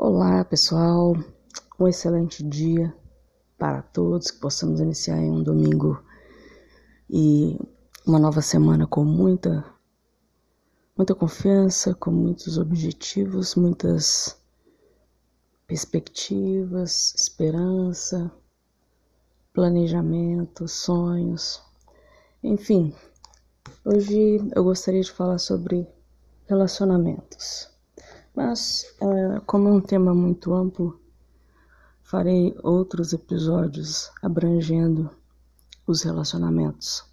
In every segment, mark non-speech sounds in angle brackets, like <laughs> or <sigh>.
Olá, pessoal. Um excelente dia para todos, que possamos iniciar um domingo e uma nova semana com muita muita confiança, com muitos objetivos, muitas perspectivas, esperança, planejamento, sonhos. Enfim, hoje eu gostaria de falar sobre relacionamentos. Mas, é, como é um tema muito amplo, farei outros episódios abrangendo os relacionamentos.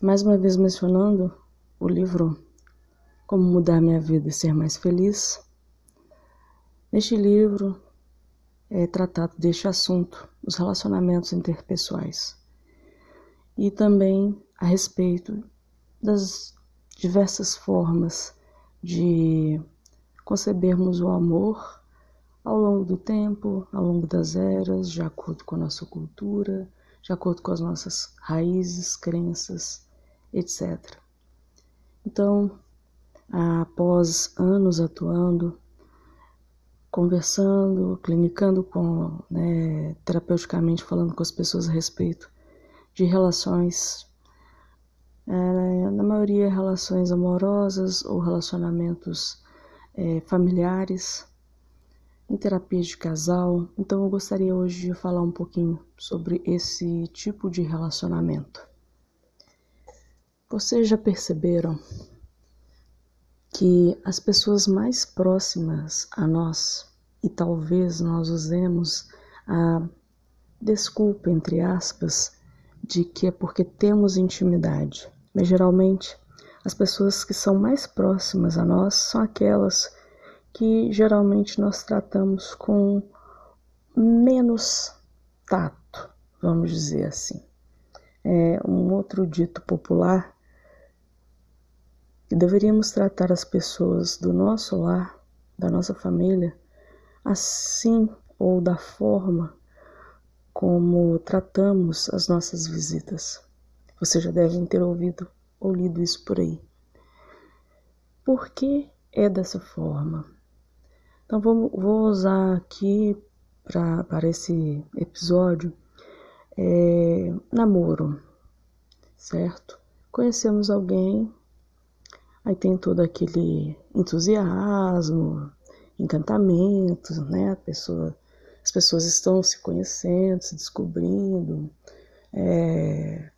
Mais uma vez mencionando o livro Como Mudar Minha Vida e Ser Mais Feliz. Neste livro é tratado deste assunto, os relacionamentos interpessoais, e também a respeito das diversas formas de concebermos o amor ao longo do tempo, ao longo das eras, de acordo com a nossa cultura, de acordo com as nossas raízes, crenças, etc. Então, após anos atuando, conversando, clinicando com, né, terapeuticamente falando com as pessoas a respeito de relações é, na maioria relações amorosas ou relacionamentos é, familiares, em terapia de casal. Então eu gostaria hoje de falar um pouquinho sobre esse tipo de relacionamento. Vocês já perceberam que as pessoas mais próximas a nós, e talvez nós usemos a desculpa, entre aspas, de que é porque temos intimidade mas geralmente as pessoas que são mais próximas a nós são aquelas que geralmente nós tratamos com menos tato, vamos dizer assim. É um outro dito popular que deveríamos tratar as pessoas do nosso lar, da nossa família, assim ou da forma como tratamos as nossas visitas. Vocês já devem ter ouvido ou lido isso por aí. Por que é dessa forma? Então vamos, vou usar aqui para esse episódio é, namoro, certo? Conhecemos alguém, aí tem todo aquele entusiasmo, encantamento, né? A pessoa, as pessoas estão se conhecendo, se descobrindo, é,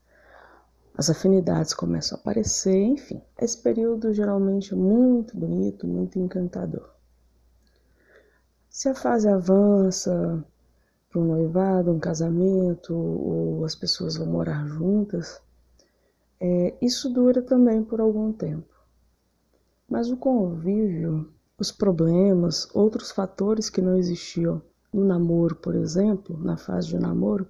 as afinidades começam a aparecer, enfim. Esse período geralmente é muito bonito, muito encantador. Se a fase avança para um noivado, um casamento, ou as pessoas vão morar juntas, é, isso dura também por algum tempo. Mas o convívio, os problemas, outros fatores que não existiam no namoro, por exemplo, na fase de namoro,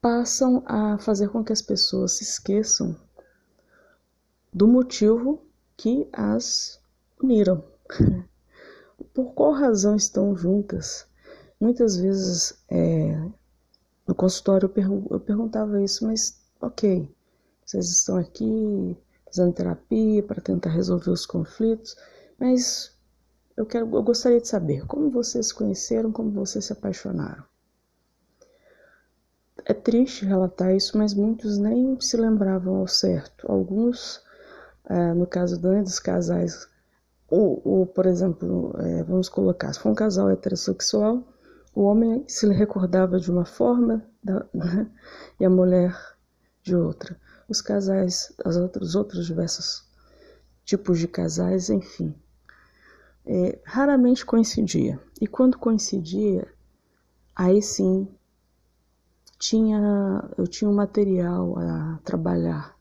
passam a fazer com que as pessoas se esqueçam do motivo que as uniram. <laughs> Por qual razão estão juntas? Muitas vezes é, no consultório eu, pergun eu perguntava isso, mas ok, vocês estão aqui fazendo terapia para tentar resolver os conflitos, mas eu, quero, eu gostaria de saber como vocês se conheceram, como vocês se apaixonaram. É triste relatar isso, mas muitos nem se lembravam ao certo. Alguns, é, no caso dos casais, ou, ou por exemplo, é, vamos colocar, se for um casal heterossexual, o homem se recordava de uma forma da, né, <laughs> e a mulher de outra. Os casais, as outros, os outros diversos tipos de casais, enfim, é, raramente coincidia. E quando coincidia, aí sim tinha, eu tinha um material a trabalhar,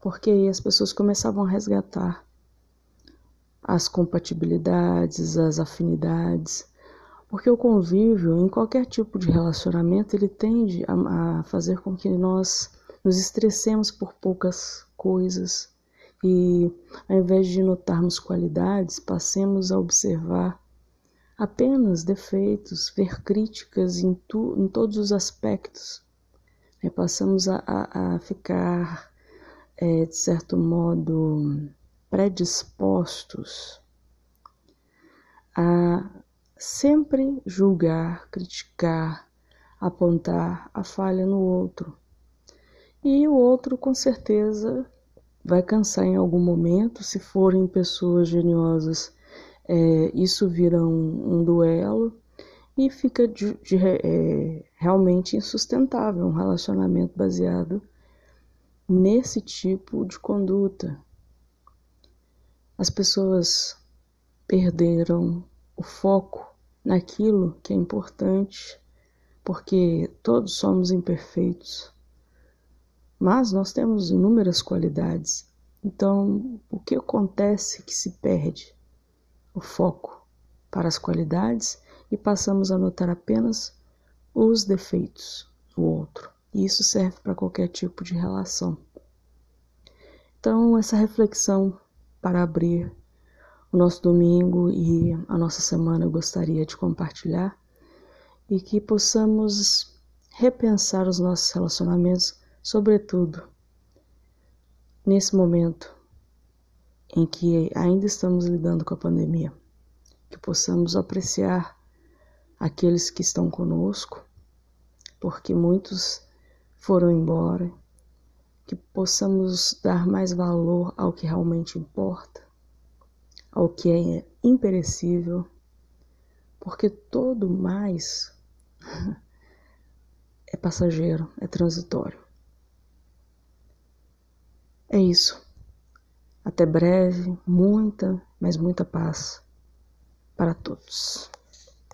porque aí as pessoas começavam a resgatar as compatibilidades, as afinidades, porque o convívio em qualquer tipo de relacionamento ele tende a, a fazer com que nós nos estressemos por poucas coisas e ao invés de notarmos qualidades, passemos a observar apenas defeitos, ver críticas em, tu, em todos os aspectos. Né? Passamos a, a, a ficar, é, de certo modo, predispostos a sempre julgar, criticar, apontar a falha no outro. E o outro, com certeza, vai cansar em algum momento. Se forem pessoas geniosas, é, isso vira um, um, duelo e fica de, de, é, realmente insustentável um relacionamento baseado nesse tipo de conduta. As pessoas perderam o foco naquilo que é importante, porque todos somos imperfeitos, mas nós temos inúmeras qualidades. Então, o que acontece que se perde? O foco para as qualidades e passamos a notar apenas os defeitos do outro. E isso serve para qualquer tipo de relação. Então, essa reflexão para abrir o nosso domingo e a nossa semana eu gostaria de compartilhar e que possamos repensar os nossos relacionamentos, sobretudo nesse momento em que ainda estamos lidando com a pandemia, que possamos apreciar aqueles que estão conosco, porque muitos foram embora, que possamos dar mais valor ao que realmente importa ao que é imperecível, porque todo mais <laughs> é passageiro, é transitório. Isso. Até breve, muita, mas muita paz para todos.